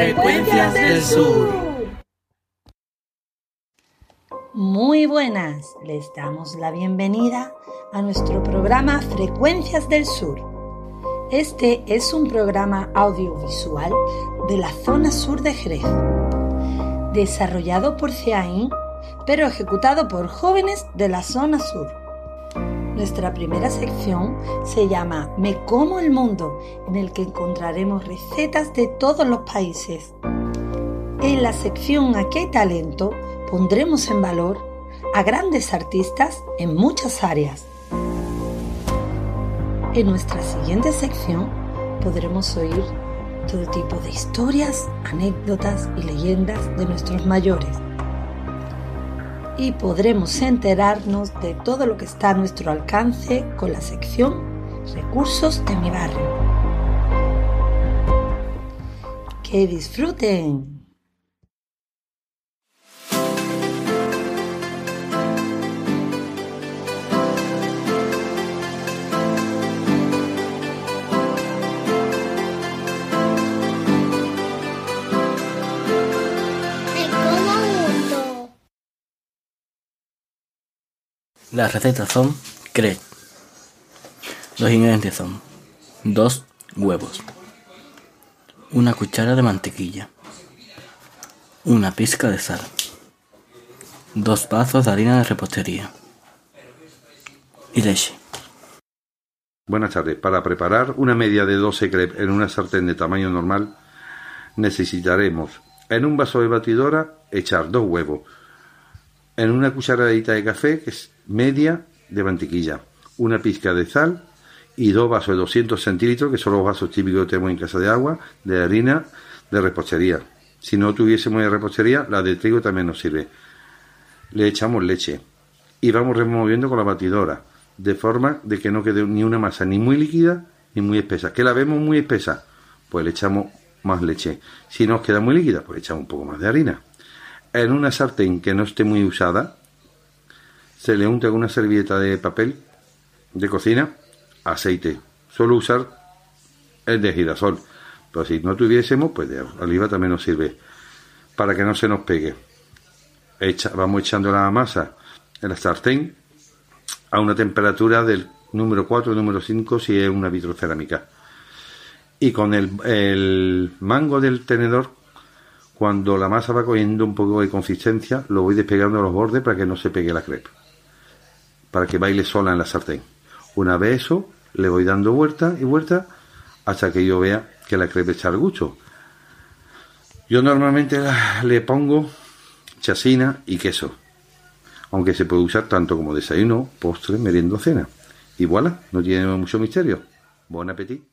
Frecuencias del Sur. Muy buenas, les damos la bienvenida a nuestro programa Frecuencias del Sur. Este es un programa audiovisual de la zona sur de Jerez, desarrollado por CEAIN, pero ejecutado por jóvenes de la zona sur. Nuestra primera sección se llama Me como el mundo, en el que encontraremos recetas de todos los países. En la sección Aquí hay talento pondremos en valor a grandes artistas en muchas áreas. En nuestra siguiente sección podremos oír todo tipo de historias, anécdotas y leyendas de nuestros mayores y podremos enterarnos de todo lo que está a nuestro alcance con la sección Recursos de mi barrio. ¡Que disfruten! Las recetas son CRE. Los ingredientes son 2 huevos, una cuchara de mantequilla, una pizca de sal, dos vasos de harina de repostería y leche. Buenas tardes. Para preparar una media de 12 crepes en una sartén de tamaño normal, necesitaremos en un vaso de batidora echar dos huevos, en una cucharadita de café, que media de mantequilla, una pizca de sal y dos vasos de 200 centilitros, que son los vasos típicos que tenemos en casa de agua, de harina de repostería. Si no tuviésemos de repostería, la de trigo también nos sirve. Le echamos leche y vamos removiendo con la batidora, de forma de que no quede ni una masa ni muy líquida ni muy espesa. ¿Que la vemos muy espesa? Pues le echamos más leche. Si nos queda muy líquida, pues echamos un poco más de harina. En una sartén que no esté muy usada, se le unta con una servilleta de papel de cocina aceite. Suelo usar el de girasol, pero si no tuviésemos, pues de oliva también nos sirve para que no se nos pegue. vamos echando la masa en la sartén a una temperatura del número 4 número 5 si es una vitrocerámica. Y con el, el mango del tenedor, cuando la masa va cogiendo un poco de consistencia, lo voy despegando a los bordes para que no se pegue la crepe para que baile sola en la sartén. Una vez eso, le voy dando vuelta y vuelta hasta que yo vea que la crepe está gusto. Yo normalmente le pongo chasina y queso, aunque se puede usar tanto como desayuno, postre, merienda cena. Y voilà, no tiene mucho misterio. Buen apetito.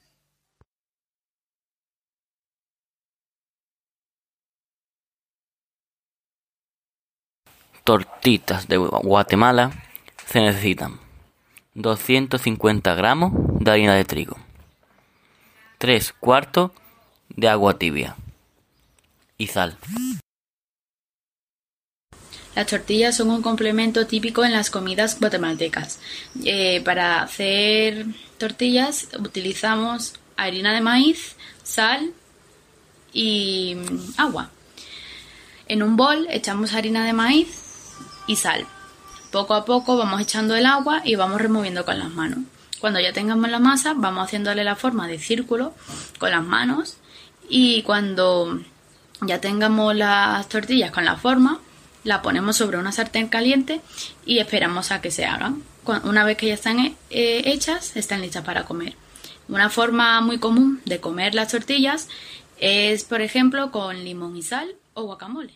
Tortitas de Guatemala se necesitan 250 gramos de harina de trigo, 3 cuartos de agua tibia y sal. Las tortillas son un complemento típico en las comidas guatemaltecas. Eh, para hacer tortillas utilizamos harina de maíz, sal y mm, agua. En un bol echamos harina de maíz y sal. Poco a poco vamos echando el agua y vamos removiendo con las manos. Cuando ya tengamos la masa, vamos haciéndole la forma de círculo con las manos y cuando ya tengamos las tortillas con la forma, la ponemos sobre una sartén caliente y esperamos a que se hagan. Una vez que ya están eh, hechas, están listas para comer. Una forma muy común de comer las tortillas es, por ejemplo, con limón y sal o guacamole.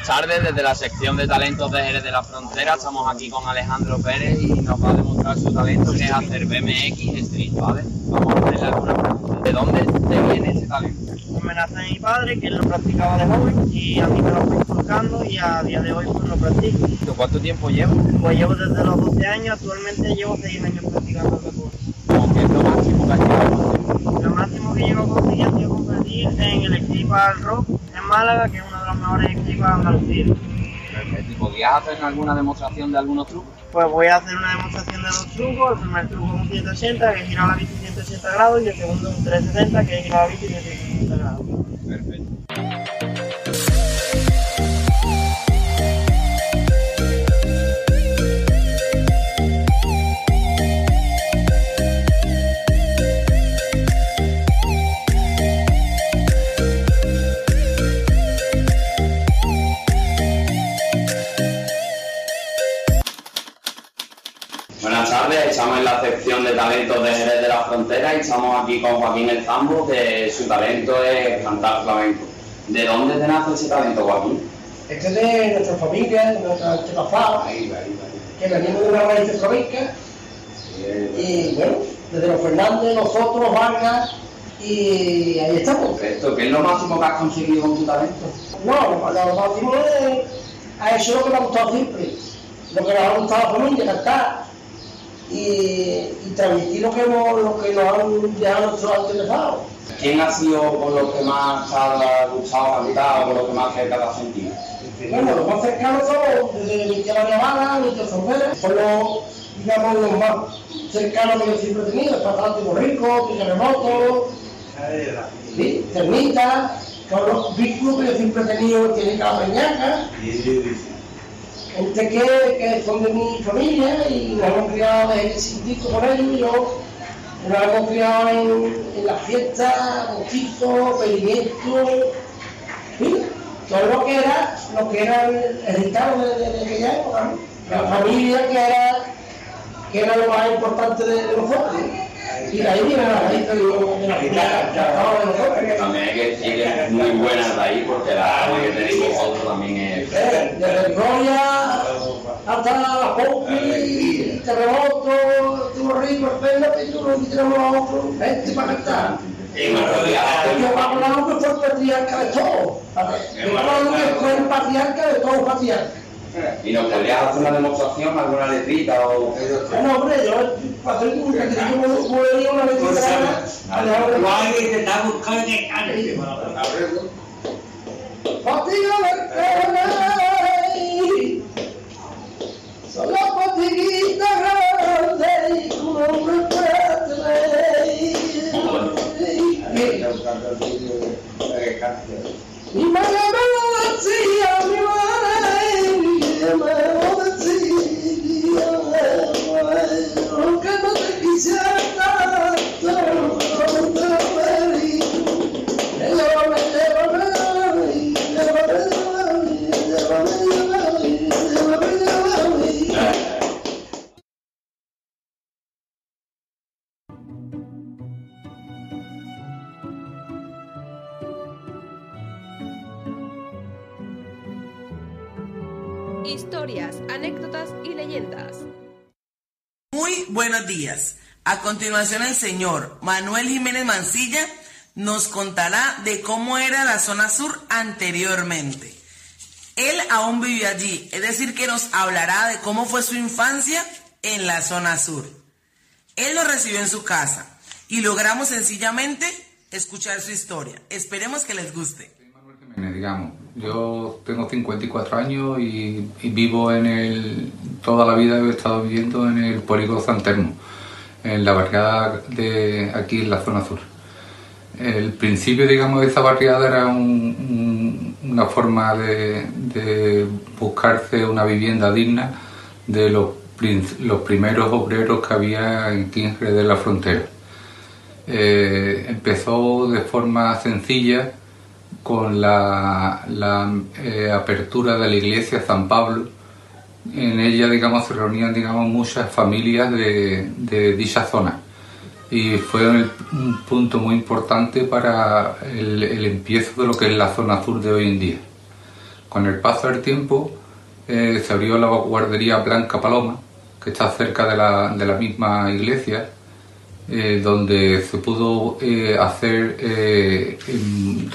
Buenas tardes, desde la sección de talentos de Jerez de la Frontera estamos aquí con Alejandro Pérez y nos va a demostrar su talento que es hacer BMX Street, ¿vale? Vamos a hacerle alguna pregunta. ¿De dónde te viene ese talento? Pues me nace de mi padre, que él lo practicaba de joven y a mí me lo fue inculcando y a día de hoy pues lo practico. ¿Cuánto tiempo llevas? Pues llevo desde los 12 años, actualmente llevo 6 años practicando el deporte. ¿Qué es lo máximo que has llegado? Lo máximo que llevo a conseguir ha sido competir en el tocar rock Málaga, que es uno de los mejores equipos de Andalucía. Perfecto. ¿Y podrías hacer alguna demostración de algunos trucos? Pues voy a hacer una demostración de dos trucos. El primer truco es un 180, que es girar la bici 180 grados, y el segundo un 360, que es girar la bici 180 grados. Perfecto. Y estamos aquí con Joaquín El Zambo, que su talento es cantar flamenco. ¿De dónde te nace ese talento, Joaquín? Este es de nuestra familia, de nuestra antepasada, que venimos de una raíz flamenca. Y bueno, desde los Fernández, nosotros, Vargas, y ahí estamos. Perfecto. ¿Qué es lo máximo que has conseguido con tu talento? No, lo lo máximo es ha hecho lo que me ha gustado siempre, lo que nos ha gustado a la familia, cantar y, y transmitir lo que, hemos, lo que nos han dejado nuestros antepasados. ¿Quién ha sido con lo que más te ha gustado cantar o con lo que más cerca te has sentido? Bueno, los más cercanos son desde mi tía María Mala, mi tía Frontera, son los, digamos, los más cercanos que yo siempre he tenido, el Patrón Rico, Terremoto, ¿sí? Cernita, son los vínculos que yo siempre he tenido, tiene cada peñaca, gente que, que son de mi familia y nos hemos criado desde chiquitico con ellos y yo nos hemos criado en, en las fiestas, bautizos, pedimientos, ¿sí? todo lo que era, lo que era el, ritual de, de- de aquella época, la familia que era, que era lo más importante de, de nosotros. ¿no? Y de la raíz de, de la de nosotros. También hay que decir muy buena de ahí porque la arma que tenéis vosotros también es... Desde Gloria hasta la Popi, Terremoto, Tuvo Rico, que tú no tenemos a otro, gente para cantar. Y hablaba que fue el patriarca de todo. Hablaba que fue el patriarca de todos los patriarcas. ¿Y nos podrías hacer una demostración, alguna letrita o...? Bueno, hombre, yo para hacer un movería una vez a Fatiga del son las fatiguitas grandes y tu nombre Mi madre me mi madre, Ema ona tiri, ona tiri, buenos días. A continuación el señor Manuel Jiménez Mancilla nos contará de cómo era la zona sur anteriormente. Él aún vive allí, es decir, que nos hablará de cómo fue su infancia en la zona sur. Él nos recibió en su casa y logramos sencillamente escuchar su historia. Esperemos que les guste. Jiménez, digamos. Yo tengo 54 años y, vivo en el. Toda la vida he estado viviendo en el polígono San Telmo, en la barriada de aquí en la zona sur. El principio, digamos, de esa barriada era un- un- una forma de, de buscarse una vivienda digna de los, primeros obreros que había en Quingre de la Frontera. Eh, empezó de forma sencilla con la, eh, apertura de la iglesia San Pablo. En ella, digamos, se reunían, digamos, muchas familias de, de dicha zona. Y fue un punto muy importante para el, el empiezo de lo que es la zona sur de hoy en día. Con el paso del tiempo eh, se abrió la guardería Blanca Paloma, que está cerca de la, de la misma iglesia, eh, donde se pudo eh, hacer eh,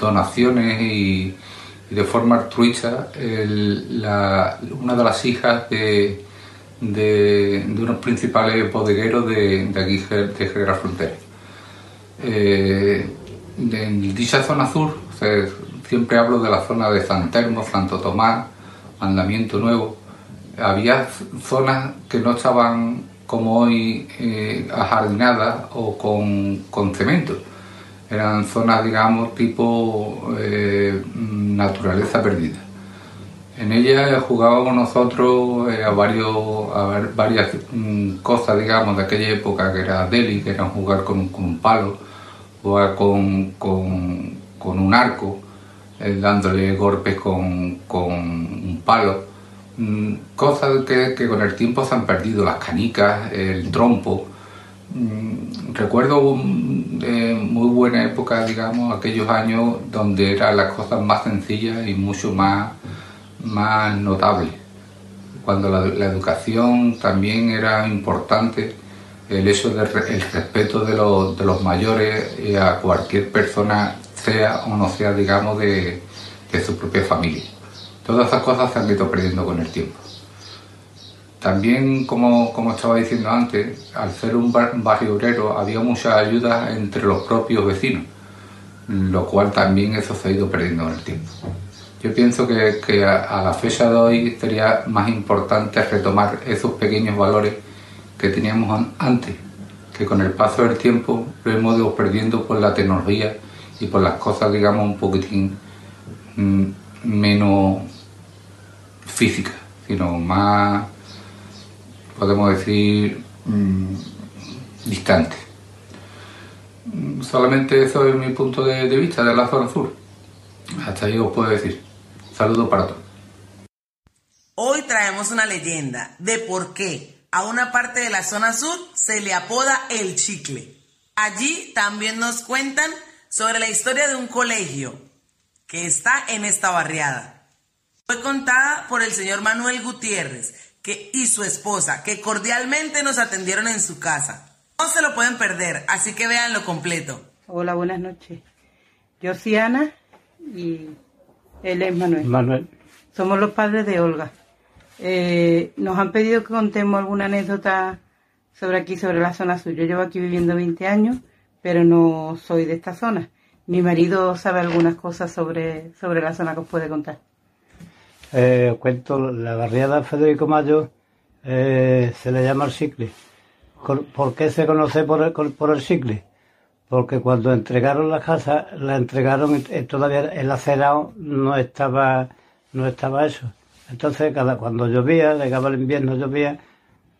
donaciones y, de forma altruista una de las hijas de, de, unos principales bodegueros de, aquí de Jerez la Frontera. En dicha zona sur siempre hablo de la zona de San Telmo, Santo Tomás, Mandamiento Nuevo. Había zonas que no estaban como hoy eh, o con, con, cemento. Eran zonas, digamos, tipo eh, naturaleza perdida. En ella jugábamos nosotros eh, a, varios, a varias mm, cosas, digamos, de aquella época, que era deli, que era jugar con, un palo, jugar con, con un arco, dándole golpes con, con un palo cosas que, con el tiempo se han perdido, las canicas, el trompo. Mm, recuerdo muy buena época, digamos, aquellos años donde eran las cosas más sencillas y mucho más, más notables. Cuando la, educación también era importante, el hecho del el respeto de los, de los mayores a cualquier persona, sea o no sea, digamos, de, de su propia familia. Todas esas cosas se han ido perdiendo con el tiempo. También, como, como estaba diciendo antes, al ser un, barrio obrero había mucha ayuda entre los propios vecinos, lo cual también eso se ha ido perdiendo con el tiempo. Yo pienso que, que a, la fecha de hoy sería más importante retomar esos pequeños valores que teníamos antes, que con el paso del tiempo lo hemos ido perdiendo por la tecnología y por las cosas, digamos, un poquitín mm, menos física, sino más, podemos decir, mm, distante. Solamente eso es mi punto de, vista de la zona sur. Hasta ahí os puedo decir. Saludos para todos. Hoy traemos una leyenda de por qué a una parte de la zona sur se le apoda el chicle. Allí también nos cuentan sobre la historia de un colegio que está en esta barriada. Fue contada por el señor Manuel Gutiérrez que, y su esposa, que cordialmente nos atendieron en su casa. No se lo pueden perder, así que véanlo completo. Hola, buenas noches. Yo soy Ana y él es Manuel. Manuel. Somos los padres de Olga. Eh, nos han pedido que contemos alguna anécdota sobre aquí, sobre la zona sur. Yo llevo aquí viviendo 20 años, pero no soy de esta zona. Mi marido sabe algunas cosas sobre, sobre la zona que os puede contar eh, cuento la barriada Federico Mayo eh, se le llama el cicle. ¿Por qué se conoce por el, por el cicle? Porque cuando entregaron la casa, la entregaron eh, todavía el acerado no estaba, no estaba eso. Entonces, cada, cuando llovía, llegaba el invierno, llovía,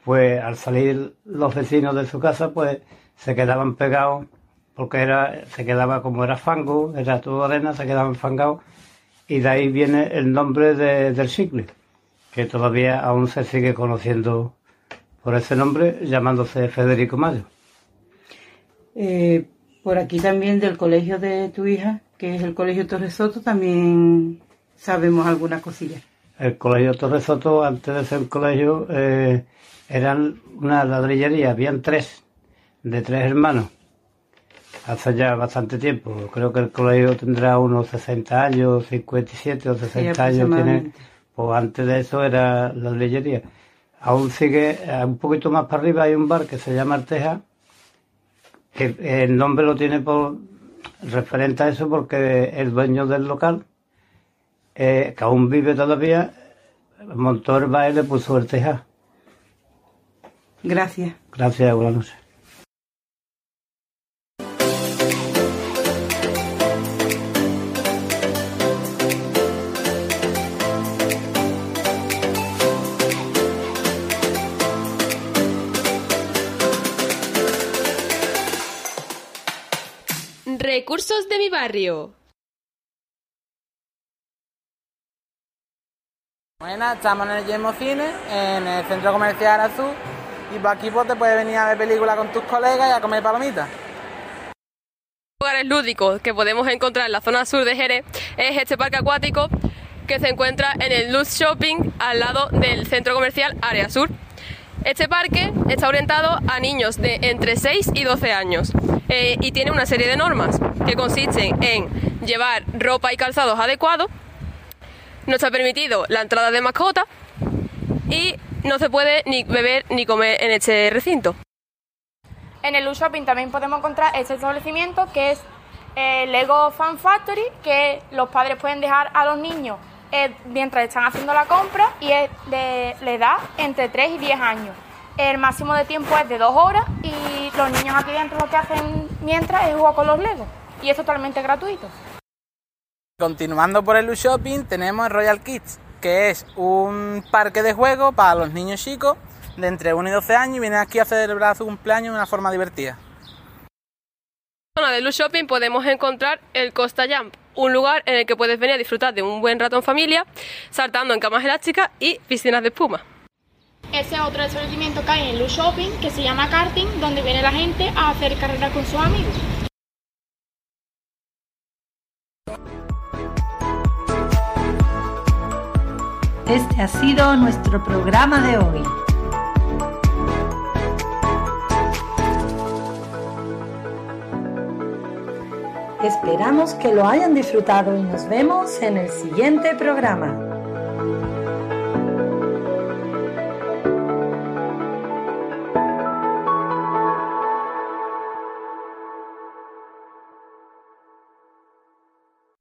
pues al salir los vecinos de su casa, pues se quedaban pegados, porque era, se quedaba como era fango, era todo arena, se quedaban fangados y de ahí viene el nombre del cicle, que todavía aún se sigue conociendo por ese nombre, llamándose Federico Mayo. Eh, por aquí también del colegio de tu hija, que es el colegio Torresoto, también sabemos algunas cosillas. El colegio Torresoto, antes de ser colegio, eh, eran una ladrillería, habían tres, de tres hermanos hace ya bastante tiempo. Creo que el colegio tendrá unos 60 años, 57 o 60 años tiene. Pues antes de eso era la leyería. Aún sigue, eh, un poquito más para arriba hay un bar que se llama Arteja, que el nombre lo tiene por referente a eso porque el dueño del local, eh, que aún vive todavía, montó el bar y le puso Arteja. Gracias. Gracias, buenas noches. Recursos de mi barrio. Bueno, estamos en el Yemo Cine, en el centro comercial Azul, y por aquí pues, te puedes venir a ver películas con tus colegas y a comer palomitas. Lugares lúdicos que podemos encontrar en la zona sur de Jerez es este parque acuático que se encuentra en el Luz Shopping al lado del centro comercial Área Sur. Este parque está orientado a niños de entre 6 y 12 años eh, y tiene una serie de normas que consisten en llevar ropa y calzados adecuados, no está permitido la entrada de mascotas y no se puede ni beber ni comer en este recinto. En el U Shopping también podemos encontrar este establecimiento que es el Lego Fan Factory, que los padres pueden dejar a los niños eh, mientras están haciendo la compra y es de la edad entre 3 y 10 años. El máximo de tiempo es de 2 horas y los niños aquí dentro lo que hacen mientras es jugar con los Legos y es totalmente gratuito. Continuando por el Shopping tenemos Royal Kids, que es un parque de juegos para los niños chicos de entre 1 y 12 años y vienen aquí a celebrar su cumpleaños de una forma divertida. En la zona de Luz Shopping podemos encontrar el Costa Jump, un lugar en el que puedes venir a disfrutar de un buen rato en familia, saltando en camas elásticas y piscinas de espuma. Ese es otro establecimiento que hay en Luz Shopping que se llama Karting, donde viene la gente a hacer carreras con sus amigos. Este ha sido nuestro programa de hoy. Esperamos que lo hayan disfrutado y nos vemos en el siguiente programa.